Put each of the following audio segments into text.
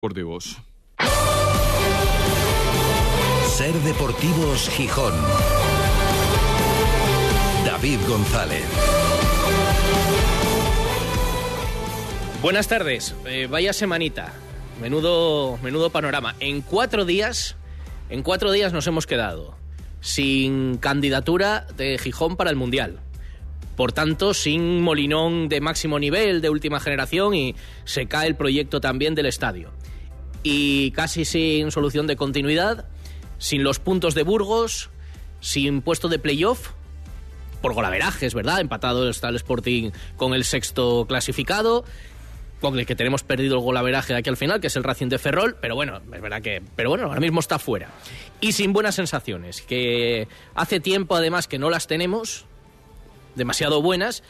Deportivos. Ser Deportivos Gijón. David González. Buenas tardes. Eh, vaya semanita. Menudo, menudo panorama. En cuatro días, en cuatro días nos hemos quedado sin candidatura de Gijón para el Mundial. Por tanto, sin Molinón de máximo nivel, de última generación, y se cae el proyecto también del estadio. Y casi sin solución de continuidad, sin los puntos de Burgos, sin puesto de playoff, por golaverajes, ¿verdad? Empatado está el Sporting con el sexto clasificado, con el que tenemos perdido el golaveraje aquí al final, que es el Racing de Ferrol, pero bueno, es verdad que, pero bueno, ahora mismo está fuera. Y sin buenas sensaciones, que hace tiempo además que no las tenemos, demasiado buenas,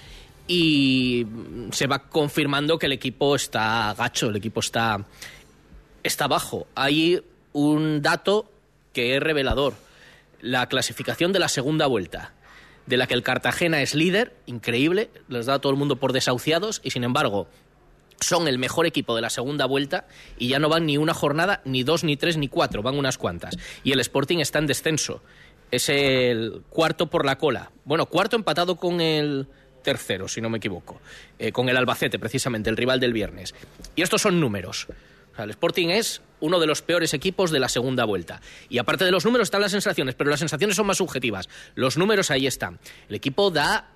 y se va confirmando que el equipo está gacho, el equipo está, está bajo. Hay un dato que es revelador, la clasificación de la segunda vuelta de la que el Cartagena es líder, increíble, les da a todo el mundo por desahuciados y sin embargo son el mejor equipo de la segunda vuelta y ya no van ni una jornada, ni dos, ni tres, ni cuatro, van unas cuantas. Y el Sporting está en descenso. Es el cuarto por la cola. Bueno, cuarto empatado con el tercero, si no me equivoco. Eh, con el Albacete, precisamente, el rival del viernes. Y estos son números. Sea, el Sporting es uno de los peores equipos de la segunda vuelta. Y aparte de los números están las sensaciones, pero las sensaciones son más subjetivas. Los números ahí están. El equipo da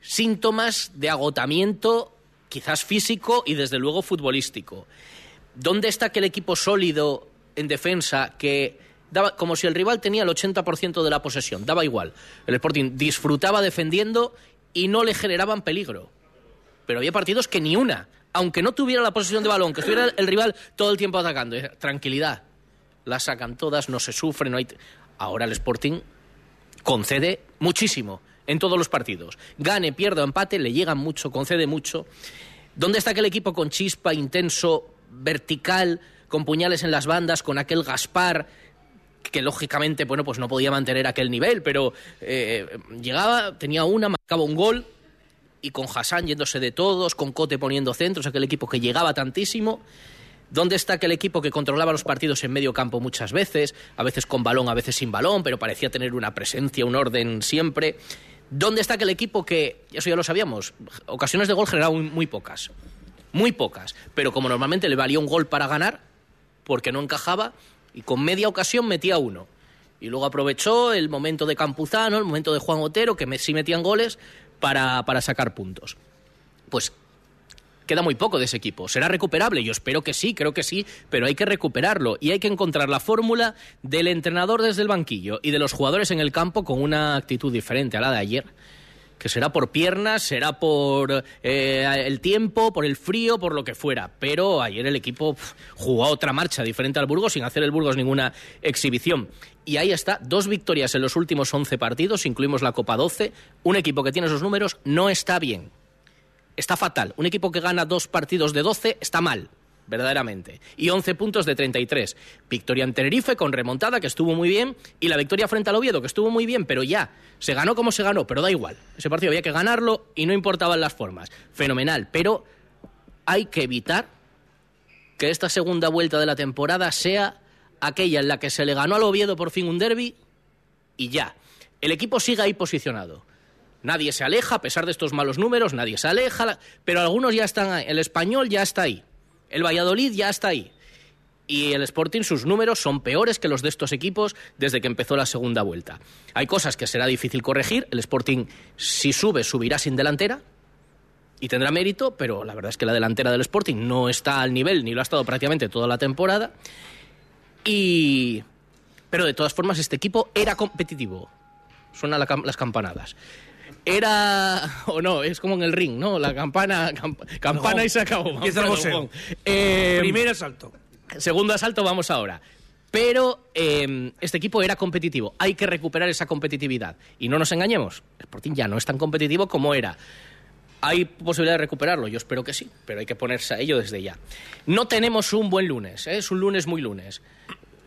síntomas de agotamiento quizás físico y desde luego futbolístico. ¿Dónde está aquel equipo sólido en defensa que daba como si el rival tenía el 80% de la posesión, daba igual. El Sporting disfrutaba defendiendo y no le generaban peligro. Pero había partidos que ni una, aunque no tuviera la posesión de balón, que estuviera el rival todo el tiempo atacando, tranquilidad. Las sacan todas, no se sufre, no hay Ahora el Sporting concede muchísimo en todos los partidos. Gane, pierda empate, le llega mucho, concede mucho. ¿Dónde está aquel equipo con chispa, intenso, vertical, con puñales en las bandas, con aquel Gaspar que lógicamente, bueno, pues no podía mantener aquel nivel, pero eh, llegaba, tenía una, marcaba un gol y con Hassan yéndose de todos, con Cote poniendo centros, aquel equipo que llegaba tantísimo. ¿Dónde está aquel equipo que controlaba los partidos en medio campo muchas veces, a veces con balón, a veces sin balón, pero parecía tener una presencia, un orden siempre? ¿Dónde está aquel equipo que, eso ya lo sabíamos, ocasiones de gol generaban muy, pocas? Muy pocas. Pero como normalmente le valía un gol para ganar, porque no encajaba, y con media ocasión metía uno. Y luego aprovechó el momento de Campuzano, el momento de Juan Otero, que sí metían goles, para, para sacar puntos. Pues queda muy poco de ese equipo. ¿Será recuperable? Yo espero que sí, creo que sí, pero hay que recuperarlo y hay que encontrar la fórmula del entrenador desde el banquillo y de los jugadores en el campo con una actitud diferente a la de ayer que será por piernas, será por eh, el tiempo, por el frío, por lo que fuera. Pero ayer el equipo jugó otra marcha diferente al Burgos sin hacer el Burgos ninguna exhibición. Y ahí está, dos victorias en los últimos 11 partidos, incluimos la Copa 12. Un equipo que tiene esos números no está bien está fatal. Un equipo que gana dos partidos de 12 está mal, verdaderamente. Y 11 puntos de 33. Victoria en Tenerife con remontada, que estuvo muy bien, y la victoria frente al Oviedo, que estuvo muy bien, pero ya, se ganó como se ganó, pero da igual. Ese partido había que ganarlo y no importaban las formas. Fenomenal, pero hay que evitar que esta segunda vuelta de la temporada sea aquella en la que se le ganó al Oviedo por fin un derby y ya. El equipo sigue ahí posicionado Nadie se aleja, a pesar de estos malos números, nadie se aleja, pero algunos ya están ahí. El español ya está ahí. El Valladolid ya está ahí. Y el Sporting, sus números son peores que los de estos equipos desde que empezó la segunda vuelta. Hay cosas que será difícil corregir. El Sporting, si sube, subirá sin delantera y tendrá mérito, pero la verdad es que la delantera del Sporting no está al nivel, ni lo ha estado prácticamente toda la temporada. Y. Pero de todas formas, este equipo era competitivo. Suenan las campanadas era o no, es como en el ring, ¿no? La campana, campana y se acabó. Eh, Primer asalto. Segundo asalto, vamos ahora. Pero eh, este equipo era competitivo. Hay que recuperar esa competitividad. Y no nos engañemos, Sporting ya no es tan competitivo como era. ¿Hay posibilidad de recuperarlo? Yo espero que sí, pero hay que ponerse a ello desde ya. No tenemos un buen lunes, ¿eh? es un lunes muy lunes.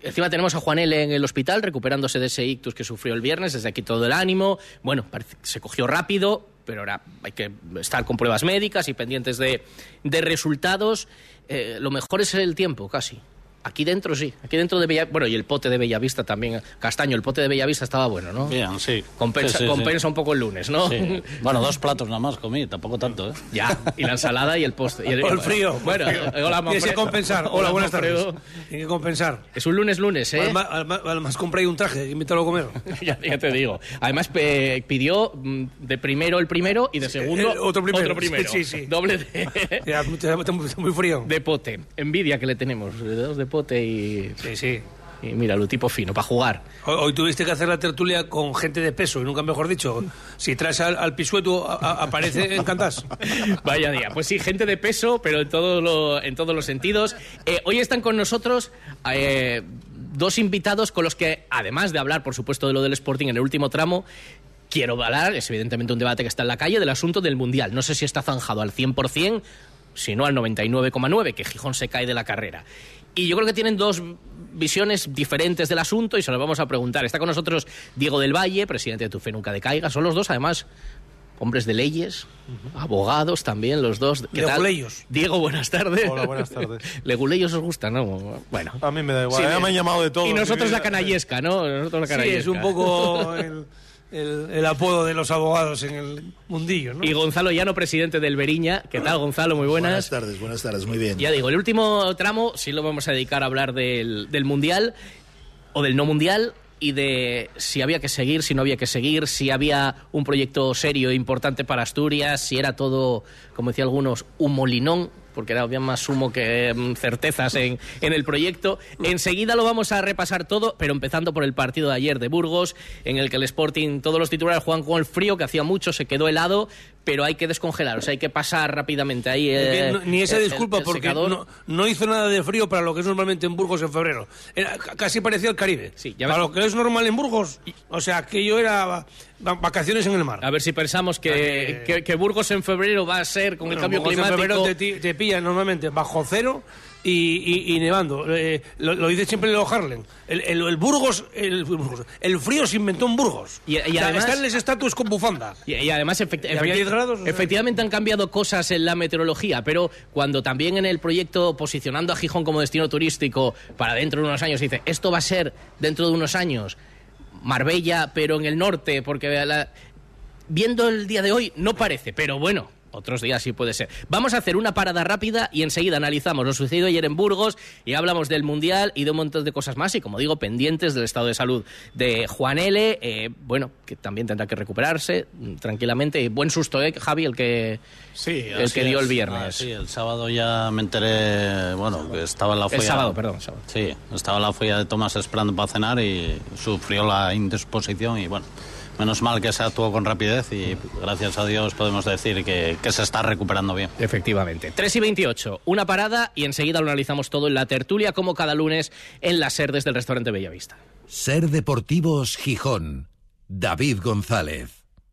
Encima tenemos a Juan L. en el hospital recuperándose de ese ictus que sufrió el viernes, desde aquí todo el ánimo. Bueno, se cogió rápido, pero ahora hay que estar con pruebas médicas y pendientes de, de resultados. Eh, lo mejor es el tiempo, casi. Aquí dentro sí, aquí dentro de Bellavista, bueno, y el pote de Bellavista también, Castaño, el pote de Bellavista estaba bueno, ¿no? Bien, sí. Compensa, Sí, sí, sí. compensa un poco el lunes, ¿no? Sí. Bueno, dos platos nada más comí, tampoco tanto, ¿eh? Ya, y la ensalada y el postre. Y el frío. Bueno, el frío. hola, Tienes que compensar. Hola, buenas tardes. Tienes que compensar. Es un lunes lunes, ¿eh? Además, además, compré ahí un traje, invítalo a comer. ya, ya te digo. Además pe- pidió mm, de primero el primero y de segundo eh, otro primero. Otro primero. Sí, sí, sí. Doble de, Ya, está muy, frío. de pote. Envidia que le tenemos. Dedos de pote y, Sí, sí. y mira, lo tipo fino, para jugar. Hoy, hoy tuviste que hacer la tertulia con gente de peso, y nunca mejor dicho. Si traes al, al pisueto, a- a- aparece en Cantás. Vaya día. Pues sí, gente de peso, pero en, todo lo- en todos los sentidos. Eh, hoy están con nosotros eh, dos invitados con los que, además de hablar, por supuesto, de lo del Sporting en el último tramo, quiero hablar, es evidentemente un debate que está en la calle, del asunto del Mundial. No sé si está zanjado al 100%, si no al 99,9%, que Gijón se cae de la carrera. Y yo creo que tienen dos visiones diferentes del asunto y se lo vamos a preguntar. Está con nosotros Diego del Valle, presidente de Tu Fe Nunca Decaiga. Son los dos, además, hombres de leyes, abogados también, los dos. ¿Qué tal? Leguleyos. Diego, buenas tardes. Hola, buenas tardes. Leguleyos os gusta, ¿no? Bueno. A mí me da igual. Sí, me han llamado de todo. Y nosotros la canallesca, ¿no? Nosotros la Sí, canallesca. es un poco el, el- el apodo de los abogados en el mundillo, ¿no? Y Gonzalo Llano, presidente del Beriña. ¿Qué tal, Gonzalo? Muy buenas. Buenas tardes, buenas tardes, muy bien. Ya digo, el último tramo sí lo vamos a dedicar a hablar del, del Mundial o del no Mundial y de si había que seguir, si no había que seguir, si había un proyecto serio e importante para Asturias, si era todo, como decían algunos, un molinón, porque era había más humo que mm, certezas en, en el proyecto. Enseguida lo vamos a repasar todo, pero empezando por el partido de ayer de Burgos, en el que el Sporting, todos los titulares juegan con el frío, que hacía mucho, se quedó helado, pero hay que descongelar, o sea, hay que pasar rápidamente ahí. Eh, no- ni esa el- disculpa el porque no, no hizo nada de frío para lo que es normalmente en Burgos en febrero. Era, casi parecía el Caribe. Sí, ya para ves- lo que es normal en Burgos, o sea, aquello era vacaciones en el mar. A ver si pensamos que, Eh, que, que Burgos en febrero va a ser con el cambio Burgos en climático. febrero te, te pilla normalmente bajo cero y, y- y nevando. Eh, lo, lo dice siempre Leo Harlem. El, el- el Burgos, el, Burgos- el frío se inventó en Burgos. Y- y O sea, además- están los estatus con bufanda. Y, además, efecti- Y a 10 grados, o sea. efectivamente han cambiado cosas en la meteorología, pero cuando también en el proyecto posicionando a Gijón como destino turístico para dentro de unos años dice, esto va a ser dentro de unos años Marbella, pero en el norte, porque la- viendo el día de hoy no parece, pero bueno. Otros días sí puede ser. Vamos a hacer una parada rápida y enseguida analizamos lo sucedido ayer en Burgos y hablamos del Mundial y de un montón de cosas más y, como digo, pendientes del estado de salud de Juan L. eh, bueno, que también tendrá que recuperarse mm, tranquilamente. Y buen susto, ¿eh, Javi? El que, Sí, el que dio es. el viernes. Ah, sí, el sábado ya me enteré, bueno, que estaba en la el folla. sábado, perdón. sábado. Sí, estaba en la folla de Tomás esperando para cenar y sufrió la indisposición y bueno, menos mal que se actuó con rapidez y gracias a Dios podemos decir que, que se está recuperando bien. Efectivamente. 3 y 28, una parada y enseguida lo analizamos todo en la tertulia, como cada lunes en la SER desde el restaurante Bellavista. Ser Deportivos Gijón. David González.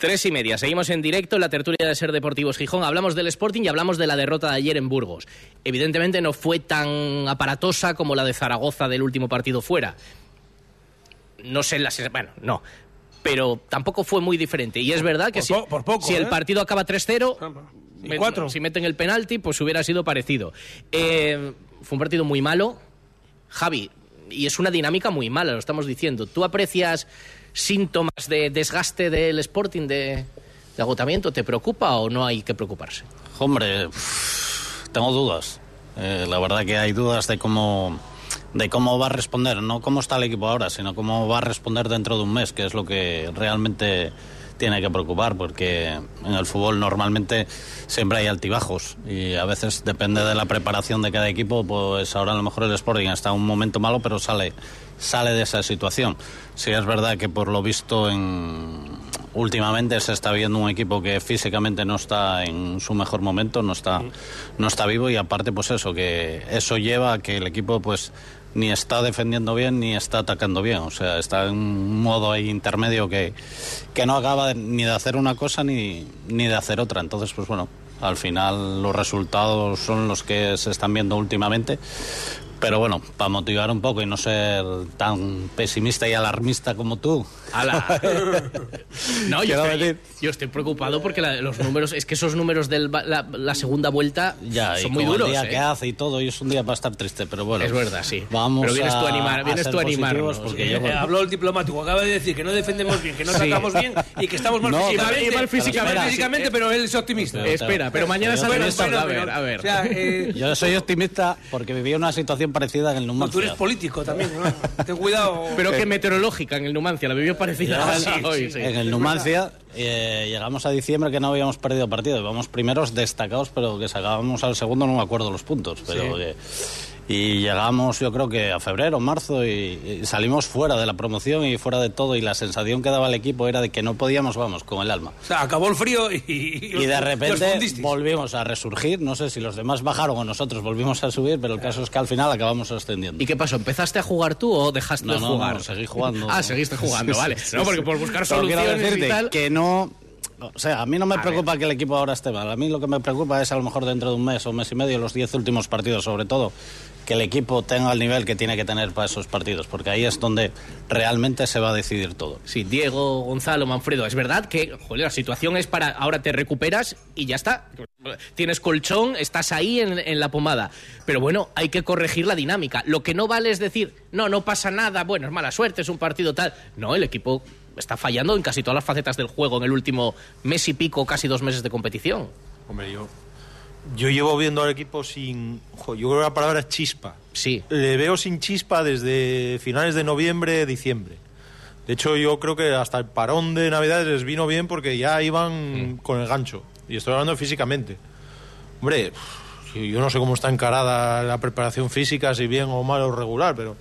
Tres y media. Seguimos en directo en la tertulia de Ser Deportivos Gijón. Hablamos del Sporting y hablamos de la derrota de ayer en Burgos. Evidentemente no fue tan aparatosa como la de Zaragoza del último partido fuera. No sé las. Bueno, no. Pero tampoco fue muy diferente. Y es verdad que Por si, po- por poco, si el ¿eh? partido acaba 3-0, Y men- cuatro. si meten el penalti, pues hubiera sido parecido. Eh, fue un partido muy malo. Javi, y es una dinámica muy mala, lo estamos diciendo. ¿Tú aprecias síntomas de desgaste del Sporting, de, agotamiento? ¿Te preocupa o no hay que preocuparse? Hombre, tengo dudas. Eh, la verdad que hay dudas de cómo de cómo va a responder, no cómo está el equipo ahora, sino cómo va a responder dentro de un mes, que es lo que realmente tiene que preocupar, porque en el fútbol normalmente siempre hay altibajos y a veces depende de la preparación de cada equipo, pues ahora a lo mejor el Sporting está en un momento malo, pero sale sale de esa situación. Sí es verdad que por lo visto en últimamente se está viendo un equipo que físicamente no está en su mejor momento, no está, no está vivo y aparte pues eso, que eso lleva a que el equipo pues ni está defendiendo bien ni está atacando bien, o sea, está en un modo ahí intermedio que, que no acaba de- ni de hacer una cosa ni, ni de hacer otra, entonces pues bueno, al final los resultados son los que se están viendo últimamente. Pero bueno, para motivar un poco y no ser tan pesimista y alarmista como tú. No, yo estoy, decir- yo estoy preocupado porque la- los números, es que esos números de la, la segunda vuelta Ya, y son muy con duros. el día ¿eh? que hace y todo, y es un día para estar triste, pero bueno. Es verdad, sí. Vamos Pero vienes a, tú a animar- vienes ser tú a animarnos, positivos porque ¿eh? yo... Eh, habló el diplomático, acaba de decir que no defendemos bien, que no Sí. atacamos bien y que estamos mal No, físicamente. y mal físicamente. Mal físicamente, pero él es optimista. Pero- Espera, pero mañana sale. A Bueno, ver, a ver. O sea, eh, Yo soy optimista porque viví una situación parecida en el no, Numancia. tú eres político también, ¿no? Ten cuidado. Pero que meteorológica en el Numancia, la vivió parecida Ya, a sí, hoy, sí. sí. En el Numancia eh, llegamos a diciembre que no habíamos perdido partido. Íbamos primeros destacados, pero que sacábamos al segundo, no me acuerdo los puntos. Pero que- y llegamos, yo creo que a febrero, marzo, y, y salimos fuera de la promoción y fuera de todo. Y la sensación que daba el equipo era de que no podíamos, vamos, con el alma. O sea, acabó el frío y, Y de repente volvimos a resurgir. No sé si los demás bajaron o nosotros volvimos a subir, pero el caso es que al final acabamos ascendiendo. ¿Y qué pasó? ¿Empezaste a jugar tú o dejaste No, de no, jugar? no, seguí jugando. Ah, seguiste jugando, vale. no, porque por buscar soluciones y decirte tal... que no... O sea, a mí no me preocupa que el equipo ahora esté mal. A mí lo que me preocupa es a lo mejor dentro de un mes o un mes y medio, los diez últimos partidos sobre todo, que el equipo tenga el nivel que tiene que tener para esos partidos, porque ahí es donde realmente se va a decidir todo. Sí, Diego, Gonzalo, Manfredo. Es verdad que joder, la situación es para ahora te recuperas y ya está. Tienes colchón, estás ahí en, en la pomada. Pero bueno, hay que corregir la dinámica. Lo que no vale es decir, no, no pasa nada, bueno, es mala suerte, es un partido tal. No, el equipo está fallando en casi todas las facetas del juego en el último mes y pico, casi dos meses de competición. Hombre, yo, yo llevo viendo al equipo sin. jo, yo creo que la palabra es chispa. Sí. Le veo sin chispa desde finales de noviembre, diciembre. De hecho, yo creo que hasta el parón de Navidades les vino bien porque ya iban con el gancho. Y estoy hablando físicamente. Hombre, yo no sé cómo está encarada la preparación física, si bien o mal o regular, pero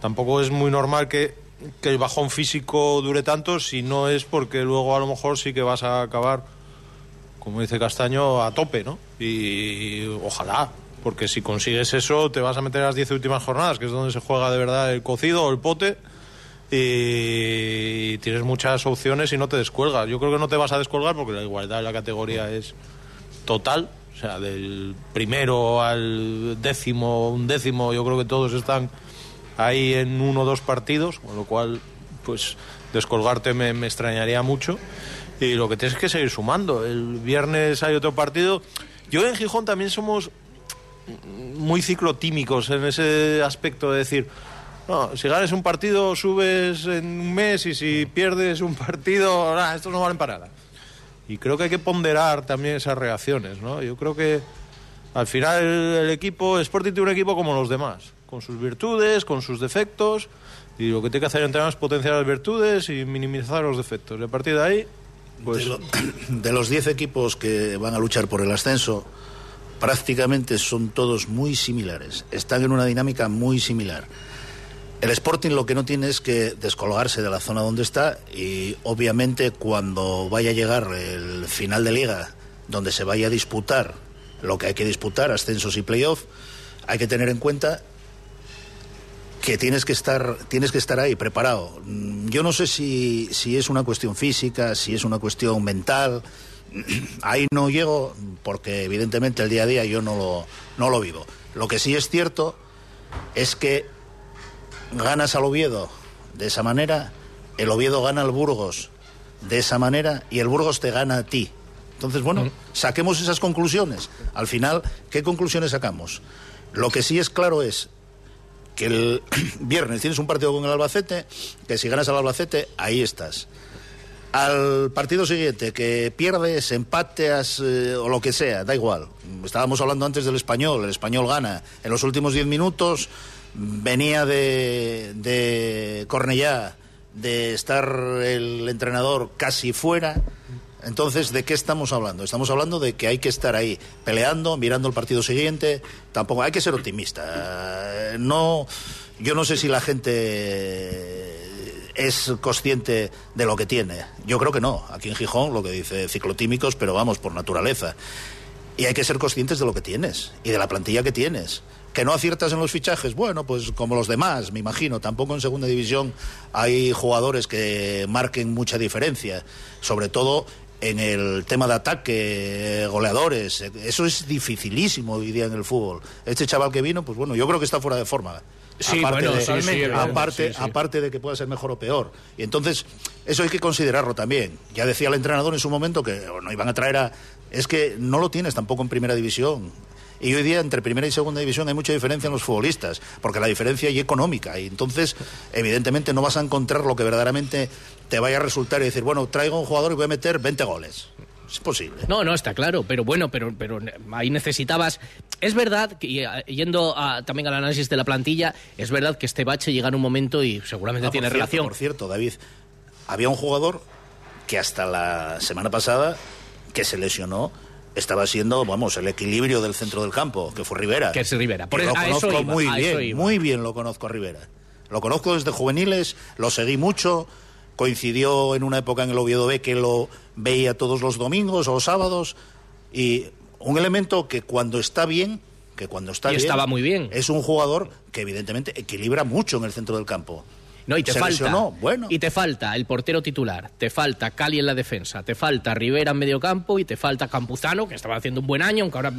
tampoco es muy normal que, que el bajón físico dure tanto si no es porque luego a lo mejor sí que vas a acabar como dice Castaño, a tope, ¿no? Y, ojalá, porque si consigues eso, te vas a meter a las 10 últimas jornadas, que es donde se juega de verdad el cocido o el pote, y tienes muchas opciones y no te descuelgas. Yo creo que no te vas a descolgar porque la igualdad en la categoría es total, o sea, del primero al décimo, un décimo, yo creo que todos están ahí en uno o dos partidos, con lo cual, pues descolgarte me, me extrañaría mucho. Y lo que tienes que seguir sumando. El viernes hay otro partido. Yo en Gijón también somos muy ciclotímicos en ese aspecto de decir, no, si ganas un partido subes en un mes y si pierdes un partido, nah, estos no valen para nada. Y creo que hay que ponderar también esas reacciones, ¿no? Yo creo que al final el, el equipo, Sporting tiene un equipo como los demás, con sus virtudes, con sus defectos, y lo que tiene que hacer entrenar es potenciar las virtudes y minimizar los defectos. Y a partir de ahí, pues... De los 10 equipos que van a luchar por el ascenso, prácticamente son todos muy similares. Están en una dinámica muy similar. El Sporting lo que no tiene es que descolgarse de la zona donde está y obviamente cuando vaya a llegar el final de liga, donde se vaya a disputar lo que hay que disputar, ascensos y playoff, hay que tener en cuenta que tienes que estar tienes que estar ahí preparado. Mm, Yo no sé si, si es una cuestión física, si es una cuestión mental. Ahí no llego porque evidentemente el día a día yo no lo, no lo vivo. Lo que sí es cierto es que ganas al Oviedo de esa manera, el Oviedo gana al Burgos de esa manera y el Burgos te gana a ti. Entonces, bueno, saquemos esas conclusiones. Al final, ¿qué conclusiones sacamos? Lo que sí es claro es que el viernes tienes un partido con el Albacete, que si ganas al Albacete, ahí estás. Al partido siguiente, que pierdes, empateas eh, o lo que sea, da igual. Estábamos hablando antes del español, el español gana. En los últimos diez minutos venía de, de Cornellá, de estar el entrenador casi fuera. Entonces, ¿de qué estamos hablando? Estamos hablando de que hay que estar ahí peleando, mirando el partido siguiente. Tampoco hay que ser optimista. Eh, No, yo no sé si la gente es consciente de lo que tiene. Yo creo que no. Aquí en Gijón lo que dice ciclotímicos, pero vamos por naturaleza. Y hay que ser conscientes de lo que tienes y de la plantilla que tienes. Que no aciertas en los fichajes, bueno, pues como los demás, me imagino. Tampoco en segunda división hay jugadores que marquen mucha diferencia. Sobre todo en el tema de ataque, goleadores. Eso es dificilísimo hoy día en el fútbol. Este chaval que vino, pues bueno, yo creo que está fuera de forma. Sí, aparte, bueno, de, sí, sí, aparte, aparte de que pueda ser mejor o peor. Y entonces, eso hay que considerarlo también. Ya decía el entrenador en su momento que no iban a traer a... Es que no lo tienes tampoco en primera división. Y hoy día entre primera y segunda división hay mucha diferencia en los futbolistas, porque la diferencia es económica. Y entonces, evidentemente, no vas a encontrar lo que verdaderamente te vaya a resultar y decir, bueno, traigo un jugador y voy a meter 20 goles. Es posible. No, no, está claro, pero bueno, pero, pero ahí necesitabas... Es verdad, que, eh, yendo a- también al análisis de la plantilla, es verdad que este bache llega en un momento y seguramente Ah, tiene cierto, relación. Por cierto, David, había un jugador que hasta la semana pasada, que se lesionó, estaba siendo, vamos, el equilibrio del centro del campo, que fue Rivera. Que es Rivera. Por Que lo a eso conozco iba, muy a bien, eso muy bien lo conozco a Rivera. Lo conozco desde juveniles, lo seguí mucho, coincidió en una época en el Oviedo B que lo veía todos los domingos o sábados, y un elemento que cuando está bien, que cuando está Y bien... estaba muy bien. Es un jugador que evidentemente equilibra mucho en el centro del campo. No, y te Se falta. lesionó, bueno. Y te falta el portero titular, te falta Cali en la defensa, te falta Rivera en medio campo y te falta Campuzano, que estaba haciendo un buen año, aunque ahora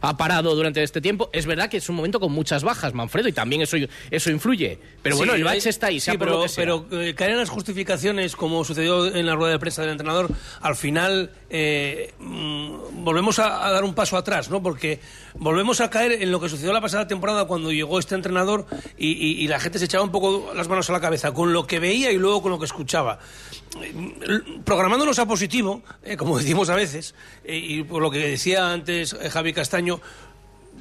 ha parado durante este tiempo. Es verdad que es un momento con muchas bajas, Manfredo, y también eso, eso influye. Pero bueno, Sí, el bache eh, está ahí, sea sí, por pero, lo que sea. pero eh, caer en las justificaciones, como sucedió en la rueda de prensa del entrenador, al final eh, mm, volvemos a, a dar un paso atrás, ¿no? Porque volvemos a caer en lo que sucedió la pasada temporada cuando llegó este entrenador y, y- y la gente se echaba un poco las manos a la cabeza con lo que veía y luego con lo que escuchaba. Programándonos a positivo, eh, como decimos a veces, eh, y por lo que decía antes eh, Javi Castaño,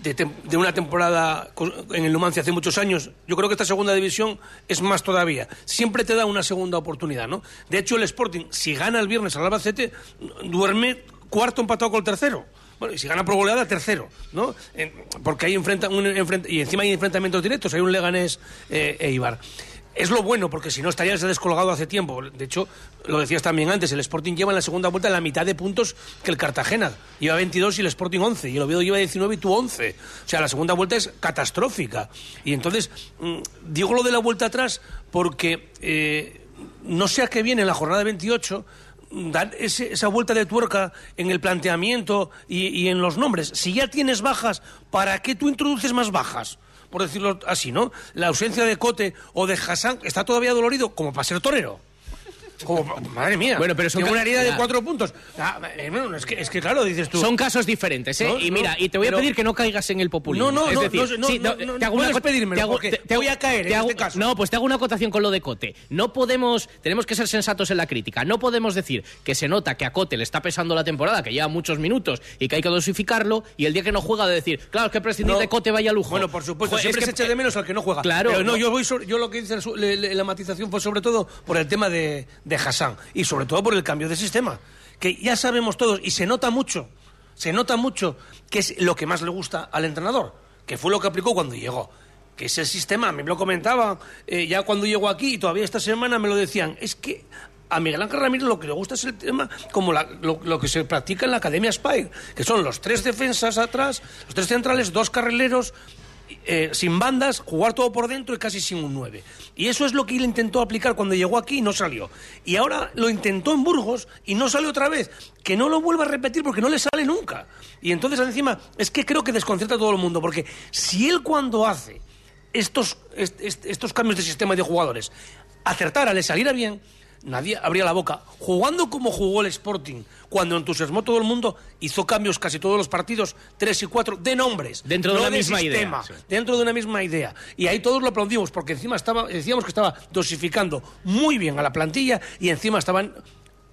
de, de una temporada en el Numancia hace muchos años, yo creo que esta segunda división es más todavía. Siempre te da una segunda oportunidad, ¿no? De hecho, el Sporting, si gana el viernes al Albacete, duerme cuarto empatado con el tercero. Bueno, y si gana por goleada, tercero, ¿no? Porque enfrenta, un y encima hay enfrentamientos directos, hay un Leganés e Ibar. Es lo bueno, porque si no estarías descolgado hace tiempo. De hecho, lo decías también antes, el Sporting lleva en la segunda vuelta la mitad de puntos que el Cartagena. Lleva 22 y el Sporting 11. Y el Oviedo lleva 19 y tú 11. O sea, la segunda vuelta es catastrófica. Y entonces, mm, digo lo de la vuelta atrás porque eh, no sé a qué viene en la jornada 28 dar esa vuelta de tuerca en el planteamiento y, y en los nombres. Si ya tienes bajas, ¿para qué tú introduces más bajas? Por decirlo así, ¿no? La ausencia de Cote o de Hassan está todavía dolorido como para ser torero. Como, madre mía. Bueno, pero son una herida de cuatro puntos. Ah, eh, es, que, es que claro, dices tú. Son casos diferentes, ¿eh? No, y no, mira, y te voy a pero- pedir que no caigas en el populismo. No, no, es no, decir, no, sí, no, no, te hago una te hago- porque te- te voy a caer en hago- este caso. No, pues te hago una acotación con lo de Cote. No podemos, tenemos que ser sensatos en la crítica. No podemos decir que se nota que a Cote le está pesando la temporada, que lleva muchos minutos y que hay que dosificarlo, y el día que no juega de decir, claro, es que prescindir No. de Cote vaya lujo. Bueno, por supuesto, Joder, siempre es se echa de menos al que no juega. Claro, Pero no, yo voy sobre- yo lo que le- la matización fue sobre todo por el tema de, de Hassan y sobre todo por el cambio de sistema, que ya sabemos todos y se nota mucho, se nota mucho que es lo que más le gusta al entrenador, que fue lo que aplicó cuando llegó. Que ese sistema, me lo comentaban eh, ya cuando llegó aquí y todavía esta semana me lo decían, es que a Miguel Ángel Ramírez lo que le gusta es el tema como la- lo, lo que se practica en la Academia Spire, que son los tres defensas atrás, los tres centrales, dos carrileros eh, sin bandas, jugar todo por dentro y casi sin un 9. Y eso es lo que él intentó aplicar cuando llegó aquí y no salió. Y ahora lo intentó en Burgos y no salió otra vez. Que no lo vuelva a repetir porque no le sale nunca. Y entonces encima es que creo que desconcierta a todo el mundo. Porque si él cuando hace estos, est- est- estos cambios de sistema de jugadores acertara, le saliera bien, nadie abría la boca. Jugando como jugó el Sporting, cuando entusiasmó todo el mundo, hizo cambios casi todos los partidos, tres y cuatro, de nombres. Dentro de una misma sistema, idea, sí. Dentro de una misma idea. Y ahí todos lo aplaudimos, porque encima estaba, decíamos que estaba dosificando muy bien a la plantilla y encima estaban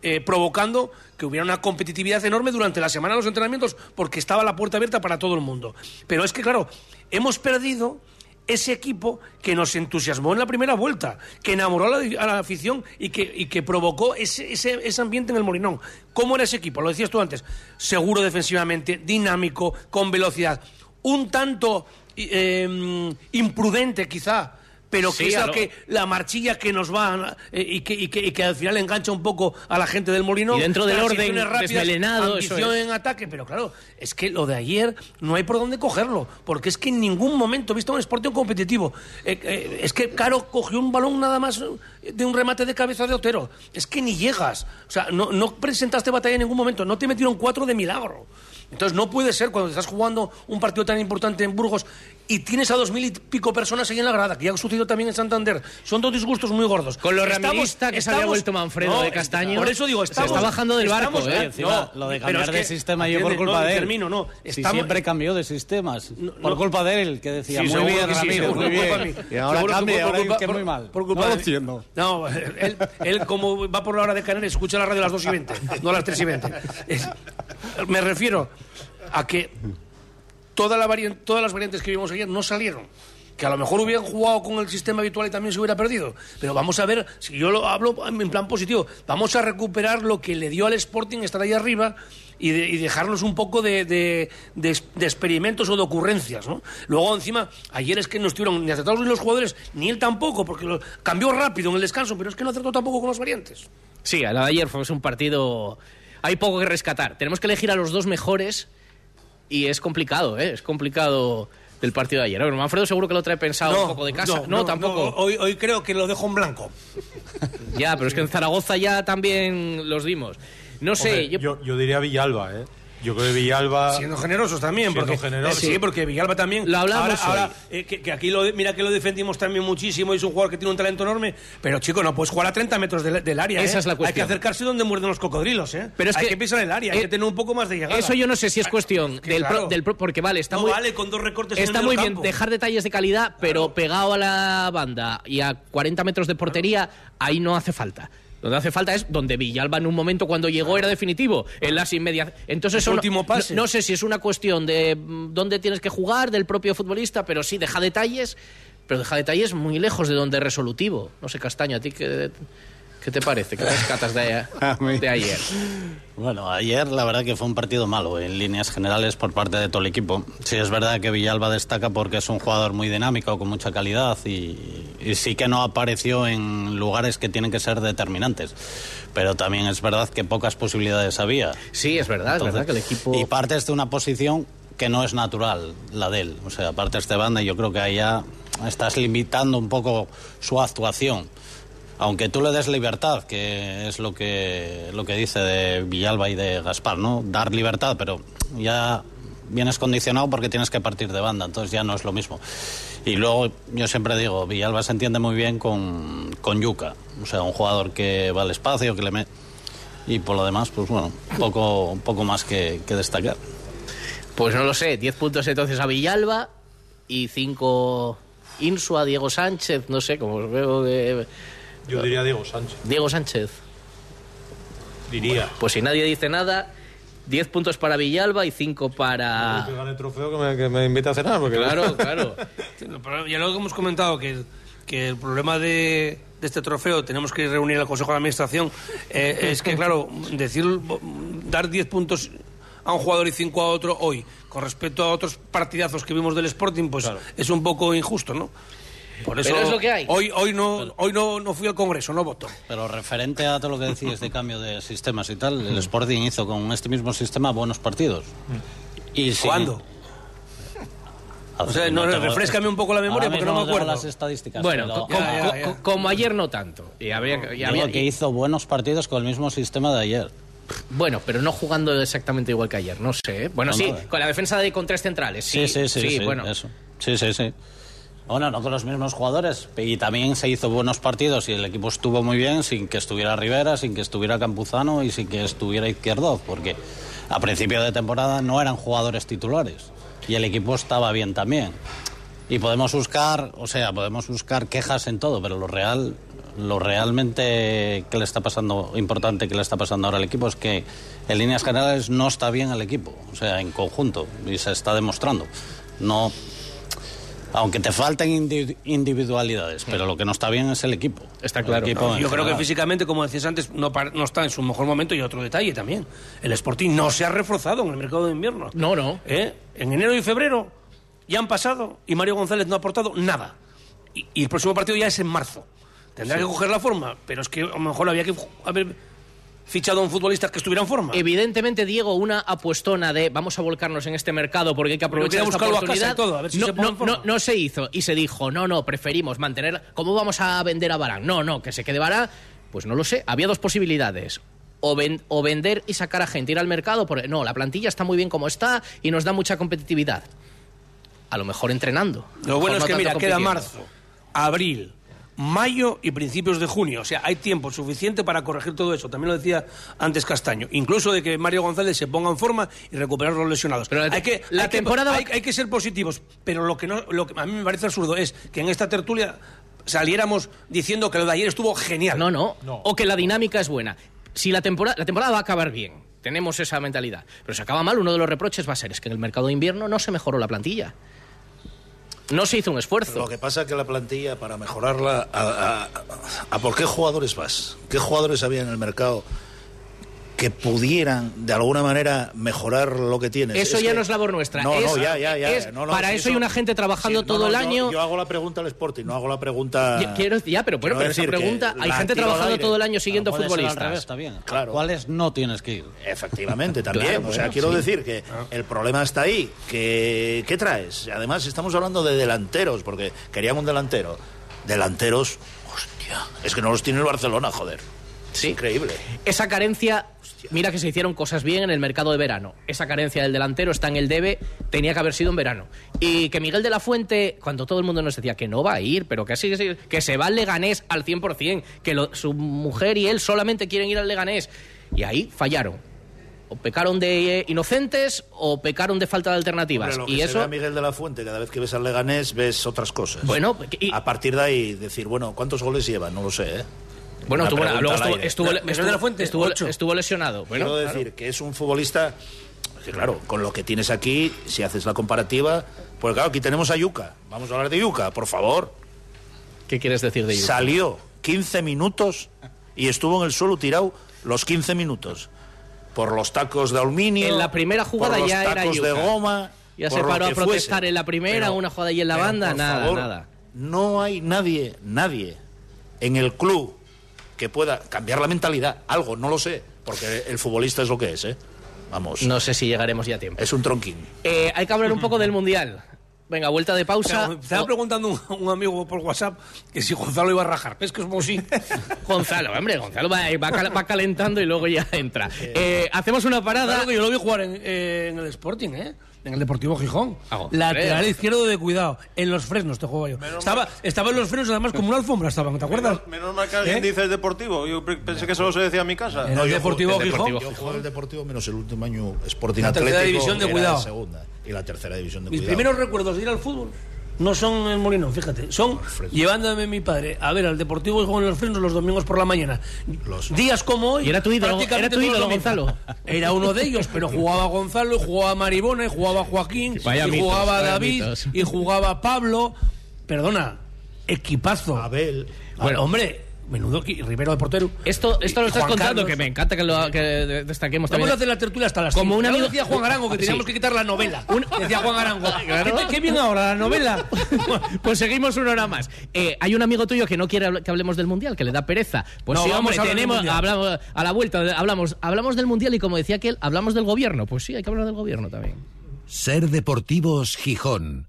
eh, provocando que hubiera una competitividad enorme durante la semana de los entrenamientos, porque estaba la puerta abierta para todo el mundo. Pero es que, claro, hemos perdido ese equipo que nos entusiasmó en la primera vuelta, que enamoró a la, afición y que, y que provocó ese, ese, ese ambiente en el Molinón. ¿Cómo era ese equipo? Lo decías tú antes. Seguro defensivamente, dinámico, con velocidad. Un tanto eh, imprudente quizá, pero que Sí, es lo- que, la marchilla que nos va eh, y, que, y, que, y que al final engancha un poco a la gente del Molinón. Y dentro del orden rápidas, desmelenado, eso ambición es. en ataque, pero claro, es que lo de ayer no hay por dónde cogerlo, porque es que en ningún momento he visto un Sporting competitivo. Eh, eh, es que Caro cogió un balón nada más de un remate de cabeza de Otero. Es que ni llegas. O sea, no, no presentaste batalla en ningún momento, no te metieron cuatro de milagro. Entonces no puede ser cuando estás jugando un partido tan importante en Burgos y tienes a dos mil y pico personas ahí en la grada, que ya ha sucedido también en Santander. Son dos disgustos muy gordos. Con lo ramirista que se había vuelto Manfredo No, de Castaño, Por eso digo, se estamos, está bajando del barco, estamos- ¿eh? Encima, lo de cambiar es de que- sistema yo por culpa no, de él. Termino, no. Si Estamos- siempre cambió de sistemas. por no. culpa de él, que decía Sí, muy bien, que sí, muy bien. Y ahora cambia, por ahora culpa- que por- muy mal. por culpa no entiendo. No, él, él como va por la hora de Canarias, escucha la radio a las 2 y 20, no a las 3 y 20. Es- me refiero a que toda la vari- todas las variantes que vimos ayer no salieron. Que a lo mejor hubieran jugado con el sistema habitual y también se hubiera perdido. Pero vamos a ver, si yo lo hablo en plan positivo, vamos a recuperar lo que le dio al Sporting estar ahí arriba y, de- y dejarnos un poco de, de- de- experimentos o de ocurrencias. ¿no? Luego, encima, ayer es que no estuvieron ni acertados ni los jugadores, ni él tampoco, porque lo- cambió rápido en el descanso, pero es que no acertó tampoco con las variantes. Sí, la de ayer fue un partido. Hay poco que rescatar. Tenemos que elegir a los dos mejores y es complicado, ¿eh? Es complicado del partido de ayer. A ver, Manfredo seguro que lo trae pensado un poco de casa. No, tampoco. hoy, hoy creo que lo dejo en blanco. Ya, pero es que en Zaragoza ya también los dimos. No sé, Hombre, yo- yo, yo diría Villalba, ¿eh? Yo creo que Villalba... Siendo generosos también, Siendo porque generosos. sí, porque Villalba también. Lo hablamos ahora, hoy. ahora, eh, que, que aquí lo, mira que lo defendimos también muchísimo y es un jugador que tiene un talento enorme, pero chico, no puedes jugar a 30 metros del, del área. Esa ¿eh? es la Hay que cuestión. acercarse donde muerden los cocodrilos, ¿eh? Pero es hay que- que, pisar el área, hay eh, que tener un poco más de llegada. Eso yo no sé si es cuestión del, pro- del pro- porque vale, está no muy vale con dos recortes en está el muy bien campo. dejar detalles de calidad, pero pegado a la banda y a 40 metros de portería, ahí no hace falta. Donde hace falta es donde Villalba en un momento cuando llegó era definitivo, en las inmediaciones. Entonces último pase. No, no sé si es una cuestión de mm, dónde tienes que jugar, del propio futbolista, pero sí deja detalles, pero deja detalles muy lejos de donde es resolutivo. No sé, Castaño, ¿a ti qué, qué te parece? ¿Qué rescatas de, de ayer? Bueno, ayer la verdad que fue un partido malo en líneas generales por parte de todo el equipo. Sí es verdad que Villalba destaca porque es un jugador muy dinámico, con mucha calidad y, y sí que no apareció en lugares que tienen que ser determinantes. Pero también es verdad que pocas posibilidades había. Sí, es verdad, es verdad que el equipo... Y partes de una posición que no es natural, la de él. O sea, partes de banda y yo creo que ahí ya estás limitando un poco su actuación. Aunque tú le des libertad, que es lo que, lo que dice de Villalba y de Gaspar, ¿no? Dar libertad, pero ya vienes condicionado porque tienes que partir de banda, entonces ya no es lo mismo. Y luego, yo siempre digo, Villalba se entiende muy bien con, con Yuca, o sea, un jugador que va al espacio, que le me... Y por lo demás, pues bueno, poco, poco más que, que destacar. Pues no lo sé, 10 puntos entonces a Villalba y 5 Insua, Diego Sánchez, no sé, como os veo de... Yo diría Diego Sánchez. Diego Sánchez. Diría. Pues si nadie dice nada, 10 puntos para Villalba y 5 para... Que gane trofeo que me, que me invite a cenar. Porque Claro, claro. Ya lo que hemos comentado, que, que el problema de, de este trofeo, tenemos que reunir al Consejo de Administración, eh, es que, claro, decir, dar 10 puntos a un jugador y 5 a otro hoy, con respecto a otros partidazos que vimos del Sporting, pues es un poco injusto, ¿no? Por eso Pero es lo que hay. hoy, hoy, no, hoy no, no fui al Congreso, no voto. Pero referente a todo lo que decís de cambio de sistemas y tal, el Sporting hizo con este mismo sistema buenos partidos. Y si- ¿Cuándo? O sea, no, tengo- refréscame un poco la memoria porque no me acuerdo. las estadísticas. Bueno, pero- co- como, co- como ayer no tanto. Y había, y Digo había- que hizo buenos partidos con el mismo sistema de ayer. Bueno, pero no jugando exactamente igual que ayer, no sé. ¿eh? Bueno, No, sí, no. con la defensa de con tres centrales. Sí, Sí, sí, sí, sí, bueno. eso. Sí, sí, sí. Bueno, no con los mismos jugadores. Y también se hizo buenos partidos y el equipo estuvo muy bien sin que estuviera Rivera, sin que estuviera Campuzano y sin que estuviera Izquierdo, porque a principio de temporada no eran jugadores titulares y el equipo estaba bien también. Y podemos buscar, o sea, podemos buscar quejas en todo, pero lo real, lo realmente que le está pasando, importante que le está pasando ahora al equipo es que en líneas generales no está bien el equipo, o sea, en conjunto, y se está demostrando. No, aunque te falten indi- individualidades, pero lo que no está bien es el equipo. Está claro. equipo en Yo creo que físicamente, como decías antes, no, no está en su mejor momento y otro detalle también. El Sporting no se ha reforzado en el mercado de invierno. No, no. ¿Eh? En enero y febrero ya han pasado y Mario González no ha aportado nada. Y, y el próximo partido ya es en marzo. Tendrá Sí. que coger la forma, pero es que a lo mejor había que haber fichado a un futbolista que estuviera en forma. Evidentemente, Diego, una apuestona de vamos a volcarnos en este mercado porque hay que aprovechar esta buscarlo a casa oportunidad. todo, a ver si no, se pone no, en forma. no- no se hizo y se dijo, no, no, preferimos mantener. ¿Cómo vamos a vender a Barán? No, no, que se quede Barán. Pues no lo sé. Había dos posibilidades. O, ven- o vender y sacar a gente, ir al mercado, porque no, la plantilla está muy bien como está y nos da mucha competitividad. A lo mejor entrenando. Lo bueno es que, mira, queda marzo, abril, mayo y principios de junio. O sea, hay tiempo suficiente para corregir todo eso. También lo decía antes Castaño. Incluso de que Mario González se ponga en forma y recuperar los lesionados. Pero la- hay que, la hay que- temporada va- hay, hay que ser positivos. Pero lo que, no, lo que a mí me parece absurdo es que en esta tertulia saliéramos diciendo que lo de ayer estuvo genial. No, no, O que la dinámica es buena. Si la temporada, la temporada va a acabar bien, tenemos esa mentalidad. Pero si acaba mal, uno de los reproches va a ser es que en el mercado de invierno no se mejoró la plantilla. No se hizo un esfuerzo. Lo que pasa es que la plantilla, para mejorarla, a, por qué jugadores vas? ¿Qué jugadores había en el mercado que pudieran, de alguna manera, mejorar lo que tienes? Eso ya que- no es labor nuestra. No, Es- no, ya, ya, ya. es- No, no, para si eso hay una gente trabajando sí, todo no, el yo- año. Yo, hago la pregunta al Sporting, no hago la pregunta... Ya, quiero- ya, pero bueno, pero esa pregunta, hay gente trabajando todo el año siguiendo al futbolistas. revés, está bien. Claro. ¿Cuáles no tienes que ir? Efectivamente, también. Claro, o sea, bueno, quiero sí. decir que el problema está ahí. Que, ¿Qué traes? Además, estamos hablando de delanteros, porque querían un delantero. Delanteros, hostia, es que no los tiene el Barcelona, joder. Es increíble. Esa carencia, mira que se hicieron cosas bien en el mercado de verano. Esa carencia del delantero está en el debe, tenía que haber sido en verano. Y que Miguel de la Fuente, cuando todo el mundo nos decía que no va a ir, pero que, así, que se va al Leganés al 100%, que lo- su mujer y él solamente quieren ir al Leganés. Y ahí fallaron. O pecaron de eh, inocentes o pecaron de falta de alternativas. Hombre, lo que y se eso... ve a Miguel de la Fuente, cada vez que ves al Leganés, ves otras cosas. Bueno, a partir de ahí, decir, bueno, ¿cuántos goles llevan? No lo sé, ¿eh? Bueno, Una tuvo- pregunta luego estuvo, estuvo, estuvo- de la Fuente, estuvo- estuvo lesionado. Bueno, Quiero claro. decir que es un futbolista que, claro, con lo que tienes aquí, si haces la comparativa, pues claro, aquí tenemos a Yuca. Vamos a hablar de Yuca, por favor. ¿Qué quieres decir de Yuca? Salió 15 minutos y estuvo en el suelo tirado los 15 minutos. Por los tacos de aluminio. En la primera jugada por los ya era tacos de goma. Ya por se paró a protestar fuese. en la primera, Pero- una jugada ahí en la pero, banda, por nada, favor, nada. No hay nadie, nadie en el club que pueda cambiar la mentalidad. Algo, no lo sé. Porque el futbolista es lo que es, ¿eh? Vamos. No sé si llegaremos ya a tiempo. Es un tronquín. Eh, hay que hablar un poco del Mundial. Venga, vuelta de pausa. Me estaba preguntando un, un amigo por WhatsApp que si Gonzalo iba a rajar. ¿Ves que es como si... Gonzalo, hombre, Gonzalo va, va cal- va calentando y luego ya entra. Eh, hacemos una parada. Claro que yo lo vi jugar en, eh, en el Sporting, ¿eh? En el Deportivo Gijón. Ah, Lateral izquierdo de cuidado. En los frenos te juego yo. Estaba, estaba en los frenos además como una alfombra estaban, ¿te acuerdas? Menos mal que alguien ¿Eh? dice el deportivo. Yo pe- pensé que solo se decía en mi casa. El yo Deportivo Gijón. Yo jugué el Deportivo menos el último año Sporting La Atlético. división de cuidado. segunda. Y la tercera división de Mis cuidado. primeros recuerdos de ir al fútbol no son en Molinón, fíjate. Son llevándome mi padre a ver al Deportivo Gijón en los frenos los domingos por la mañana. Días como hoy. Y era tu ídolo, era tu los. Gonzalo. Era uno de ellos, pero jugaba Gonzalo, y jugaba Maribona, y jugaba Joaquín, Vaya y mitos, jugaba David, mitos. y jugaba Pablo. Perdona, equipazo. Abel. Bueno, hombre, menudo Rivero de portero. Esto, esto lo estás Juan contando, Carlos. que me encanta que lo que destaquemos Vamos a también. hacer la tertulia hasta las Como un amigo- decía Juan Arango que teníamos Sí. que quitar la novela. Decía Juan Arango. Claro. ¿Qué, qué bien ahora la novela? Pues seguimos una hora más. Eh, hay un amigo tuyo que no quiere que hablemos del mundial, que le da pereza. Pues No, sí, vamos hombre, a tenemos, hablamos, a la vuelta hablamos, hablamos del mundial y como decía aquel, hablamos del gobierno. Pues sí, hay que hablar del gobierno también. Ser Deportivos Gijón.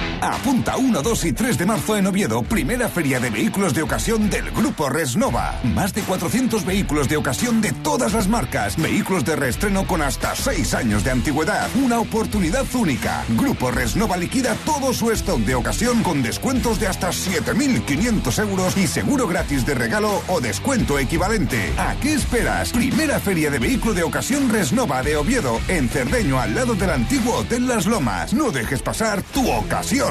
Apunta 1, 2 y 3 de marzo en Oviedo, primera feria de vehículos de ocasión del Grupo Resnova. Más de 400 vehículos de ocasión de todas las marcas. Vehículos de reestreno con hasta 6 años de antigüedad. Una oportunidad única. Grupo Resnova liquida todo su stock de ocasión con descuentos de hasta 7.500 euros y seguro gratis de regalo o descuento equivalente. ¿A qué esperas? Primera feria de vehículo de ocasión Resnova de Oviedo, en Cerdeño, al lado del antiguo Hotel Las Lomas. No dejes pasar tu ocasión.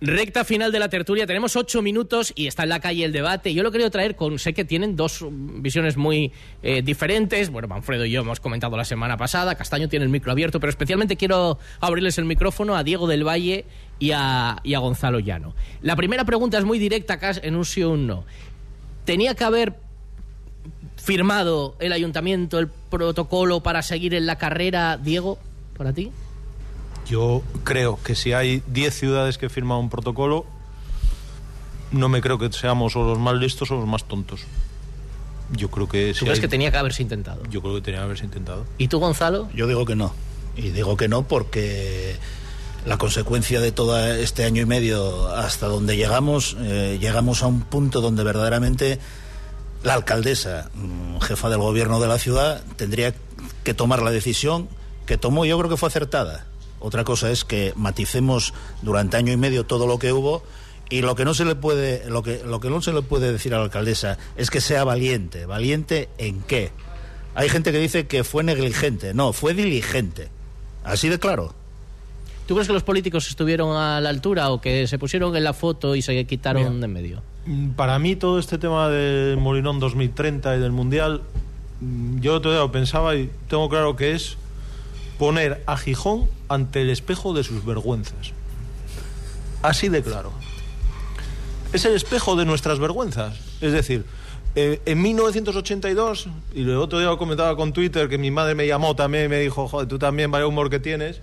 Recta final de la tertulia, tenemos ocho minutos y está en la calle el debate. Yo lo quería traer con, sé que tienen dos visiones muy eh, diferentes. Bueno, Manfredo y yo hemos comentado la semana pasada, Castaño tiene el micro abierto, pero especialmente quiero abrirles el micrófono a Diego del Valle y a, a Gonzalo Llano. La primera pregunta es muy directa, en un sí o un no. ¿Tenía que haber firmado el ayuntamiento el protocolo para seguir en la carrera, Diego, para ti? Yo creo que si hay 10 ciudades que firman un protocolo, no me creo que seamos o los más listos o los más tontos. Yo creo que... ¿Tú crees que tenía que haberse intentado? Yo creo que tenía que haberse intentado. ¿Y tú, Gonzalo? Yo digo que no. Y digo que no porque la consecuencia de todo este año y medio hasta donde llegamos, eh, llegamos a un punto donde verdaderamente la alcaldesa, mm, jefa del gobierno de la ciudad, tendría que tomar la decisión que tomó, yo creo que fue acertada. Otra cosa es que maticemos durante año y medio todo lo que hubo y lo que no se le puede lo que lo que no se le puede decir a la alcaldesa es que sea valiente. ¿Valiente en qué? Hay gente que dice que fue negligente, no, fue diligente. Así de claro. ¿Tú crees que los políticos estuvieron a la altura o que se pusieron en la foto y se quitaron Mira, de en medio? Para mí todo este tema del Molinón 2030 y del Mundial, mm, yo todavía lo pensaba y tengo claro que es poner a Gijón ante el espejo de sus vergüenzas. Así de claro. Es el espejo de nuestras vergüenzas. Es decir, eh, en 1982, y el otro día lo comentaba con Twitter, que mi madre me llamó también y me dijo, joder, tú también, vaya humor que tienes.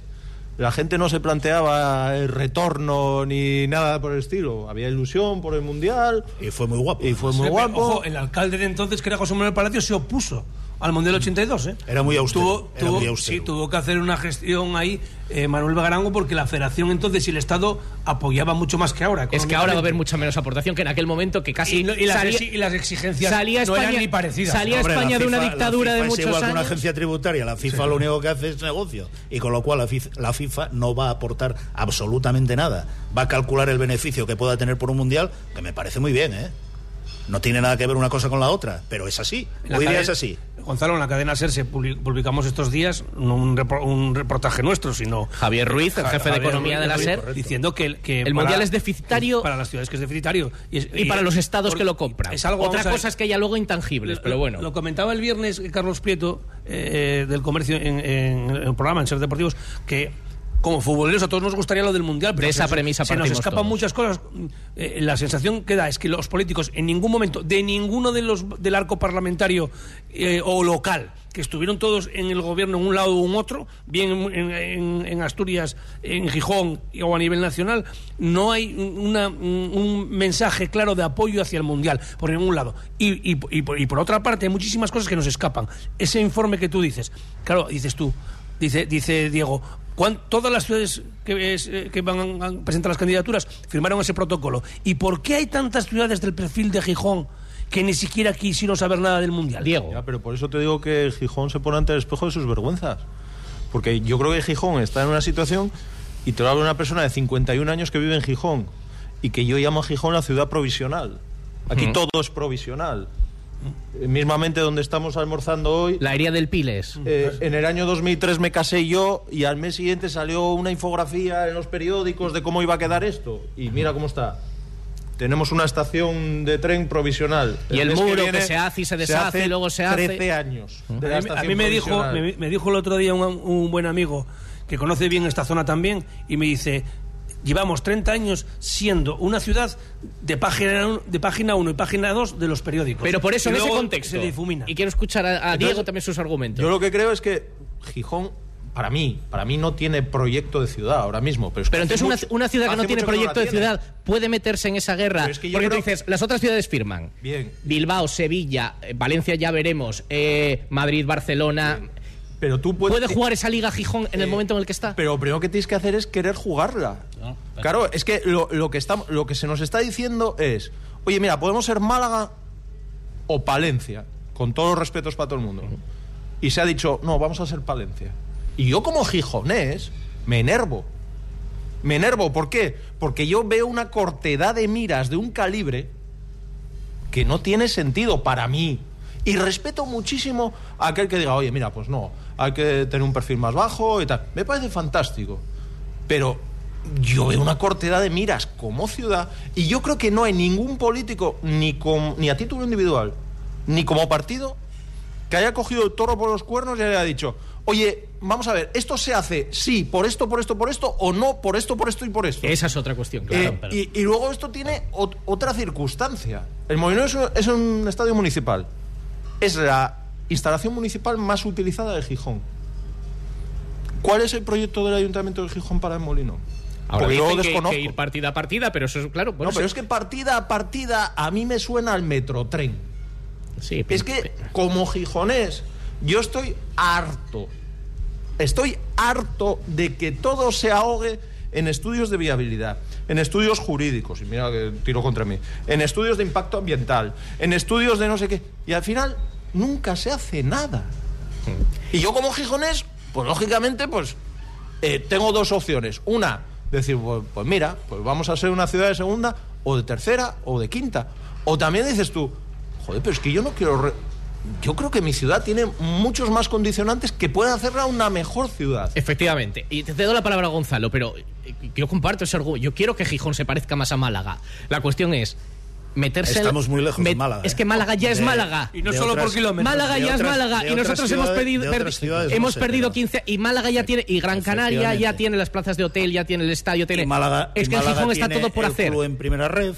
La gente no se planteaba el retorno ni nada por el estilo. Había ilusión por el Mundial. Y fue muy guapo. Y fue muy Sí, pero, guapo. ojo, el alcalde de entonces, que era José Manuel Palacio, se opuso al Mundial 82, ¿eh? Era muy austero, Tuvo, era tuvo- muy austero. Sí, tuvo que hacer una gestión ahí eh, Manuel Bagarango porque la federación entonces y el Estado apoyaba mucho más que ahora. Es que ahora va a haber mucha menos aportación que en aquel momento que casi Y, no- y las, salía- exi- y las exigencias salía no España- eran ni parecidas. salía Hombre, España de una dictadura de es muchos igual que una años. agencia tributaria. La FIFA lo único que hace es negocio. Y con lo cual la FIFA, la FIFA no va a aportar absolutamente nada. Va a calcular el beneficio que pueda tener por un mundial, que me parece muy bien, ¿eh? No tiene nada que ver una cosa con la otra, pero es así. La Hoy día es así. Gonzalo, en la cadena SER se publi- publicamos estos días no un, repro- un reportaje nuestro, sino Javier Ruiz, el Ja- jefe de Economía Ruiz, de la SER, correcto. diciendo que, que El mundial es deficitario para las ciudades que es deficitario y, es- y para los estados por- que lo compran. Es algo, Otra cosa es que haya luego intangibles, pero bueno. Lo comentaba el viernes Carlos Prieto eh, del comercio en, en el programa en Ser Deportivos que como futboleros a todos nos gustaría lo del mundial, pero De esa se nos- premisa se nos escapan todos. muchas cosas. Eh, la sensación que da es que los políticos en ningún momento de ninguno de los del arco parlamentario eh, o local que estuvieron todos en el gobierno en un lado u un otro, bien en, en- en Asturias, en Gijón o a nivel nacional, no hay una- un, mensaje claro de apoyo hacia el Mundial, por ningún lado. Y, y- y por, y por otra parte, hay muchísimas cosas que nos escapan. Ese informe que tú dices, claro, dices tú, dice, dice Diego, ¿cuán- todas las ciudades que, es, eh, que van a presentar las candidaturas firmaron ese protocolo. ¿Y por qué hay tantas ciudades del perfil de Gijón? que ni siquiera quisieron saber nada del Mundial. Diego. Ya, pero por eso te digo que Gijón se pone ante el espejo de sus vergüenzas. Porque yo creo que Gijón está en una situación, y te lo habla una persona de 51 años que vive en Gijón, y que yo llamo a Gijón la ciudad provisional. Aquí Mm. todo es provisional. Mismamente donde estamos almorzando hoy. La herida del Piles. eh, en el año 2003 me casé yo y al mes siguiente salió una infografía en los periódicos de cómo iba a quedar esto. Y mira cómo está. Tenemos una estación de tren provisional. Y el muro que viene se hace y se deshace, y luego se hace. 13 años. de la A mí, a mí me, dijo, me, me dijo el otro día un, un buen amigo que conoce bien esta zona también y me dice, llevamos 30 años siendo una ciudad de página, de página 1 y página 2 de los periódicos. Pero por eso, Y en ese contexto. Se difumina. Y quiero escuchar a, a Entonces, Diego también sus argumentos. Yo lo que creo es que Gijón, para mí, para mí no tiene proyecto de ciudad ahora mismo. Pero, es que Pero hace entonces una, mucho- una ciudad que no tiene proyecto de tiene. ciudad puede meterse en esa guerra. Es que porque tú dices, las otras ciudades firman. Bien. Bilbao, Sevilla, eh, Valencia ya veremos, eh, Madrid, Barcelona. Pero tú puedes... ¿Puede jugar esa liga Gijón en el momento en el que está? Pero lo primero que tienes que hacer es querer jugarla. Claro, es que lo, lo que estamos, lo que se nos está diciendo es, oye, mira, podemos ser Málaga o Palencia, con todos los respetos para todo el mundo. Y se ha dicho, no, vamos a ser Palencia. Y yo como gijonés me enervo. Me enervo, ¿por qué? Porque yo veo una cortedad de miras de un calibre que no tiene sentido para mí. Y respeto muchísimo a aquel que diga, oye, mira, pues no, hay que tener un perfil más bajo y tal. Me parece fantástico. Pero yo veo una cortedad de miras como ciudad y yo creo que no hay ningún político, ni, con, ni a título individual, ni como partido, que haya cogido el toro por los cuernos y haya dicho, oye, vamos a ver, esto se hace sí, por esto, por esto, por esto, o no, por esto, por esto y por esto. Esa es otra cuestión, claro. Eh, pero- y, y luego esto tiene ot- otra circunstancia. El Molinón es un, es un estadio municipal. Es la instalación municipal más utilizada de Gijón. ¿Cuál es el proyecto del Ayuntamiento de Gijón para el Molinón? Ahora Porque yo dicen que- desconozco. que, ir partida a partida, pero eso es claro. por No, pero es que partida a partida a mí me suena al metrotren. Sí, Es que como gijonés yo estoy harto. Estoy harto de que todo se ahogue en estudios de viabilidad, en estudios jurídicos, y mira que tiro contra mí, en estudios de impacto ambiental, en estudios de no sé qué, y al final nunca se hace nada. Y yo como gijonés, pues lógicamente, pues eh, tengo dos opciones. Una, decir, pues, pues mira, pues vamos a ser una ciudad de segunda, o de tercera, o de quinta. O también dices tú, joder, pero es que yo no quiero... re- Yo creo que mi ciudad tiene muchos más condicionantes que pueden hacerla una mejor ciudad. Efectivamente. Y te doy la palabra Gonzalo, pero yo comparto ese orgullo. Yo quiero que Gijón se parezca más a Málaga. La cuestión es meterse... en- Estamos muy lejos de Málaga, Es ¿eh? que Málaga ya es Málaga. Y no solo por kilómetros. Málaga ya es Málaga. Y nosotros hemos pedido... hemos sé, perdido pero- 15... Y Málaga ya tiene... Y Gran Canaria ya tiene las plazas de hotel, ya tiene el estadio, tiene... Y Málaga, es y que en Málaga Gijón está tiene todo por el hacer. club en primera red,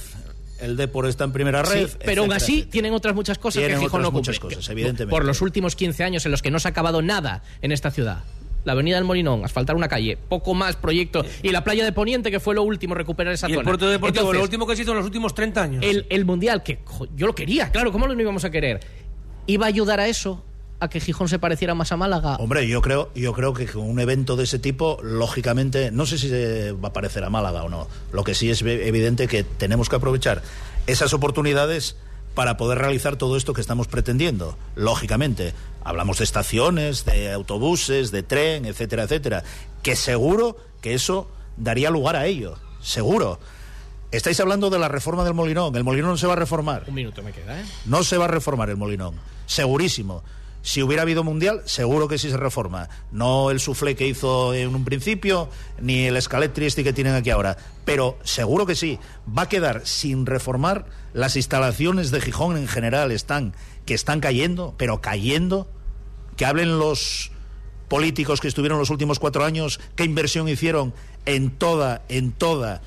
el Depor está en primera Sí, red. pero aún así etcétera. tienen otras muchas cosas Tienen que Gijón otras no muchas cumple. cosas, evidentemente. Por los últimos 15 años en los que no se ha acabado nada en esta ciudad. La avenida del Molinón, asfaltar una calle, poco más proyecto. Y la playa de Poniente, que fue lo último, recuperar esa Y el puerto deportivo, Entonces, lo último que se hizo en los últimos 30 años. el, el Mundial, que jo, yo lo quería, claro, ¿cómo lo íbamos a querer? ¿Iba a ayudar a eso? ¿A que Gijón se pareciera más a Málaga? Hombre, yo creo, yo creo que con un evento de ese tipo, lógicamente, no sé si se va a parecer a Málaga o no. Lo que sí es evidente que tenemos que aprovechar esas oportunidades para poder realizar todo esto que estamos pretendiendo. Lógicamente, hablamos de estaciones, de autobuses, de tren, etcétera, etcétera. Que seguro que eso daría lugar a ello. Seguro. Estáis hablando de la reforma del Molinón. El Molinón no se va a reformar. Un minuto me queda, ¿eh? No se va a reformar el Molinón. Segurísimo. Si hubiera habido mundial, seguro que sí se reforma. No el suflé que hizo en un principio, ni el escalet triste que tienen aquí ahora. Pero seguro que sí. Va a quedar sin reformar. Las instalaciones de Gijón en general están, que están cayendo, pero cayendo. Que hablen los políticos que estuvieron los últimos cuatro años, qué inversión hicieron en toda, en toda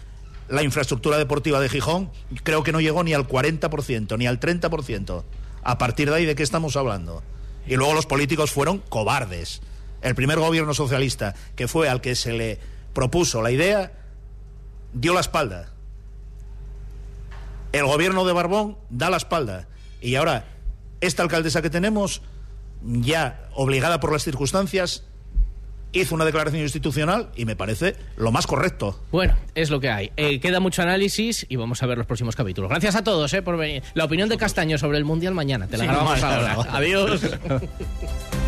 la infraestructura deportiva de Gijón, creo que no llegó ni al 40%, ni al 30%. A partir de ahí, ¿de qué estamos hablando? Y luego los políticos fueron cobardes. El primer gobierno socialista, que fue al que se le propuso la idea, dio la espalda. El gobierno de Barbón da la espalda. Y ahora, esta alcaldesa que tenemos, ya obligada por las circunstancias, hizo una declaración institucional y me parece lo más correcto. Bueno, es lo que hay. Eh, queda mucho análisis y vamos a ver los próximos capítulos. Gracias a todos eh, por venir. La opinión de Castaño sobre el Mundial mañana. Te la Sí, grabamos ahora. Adiós.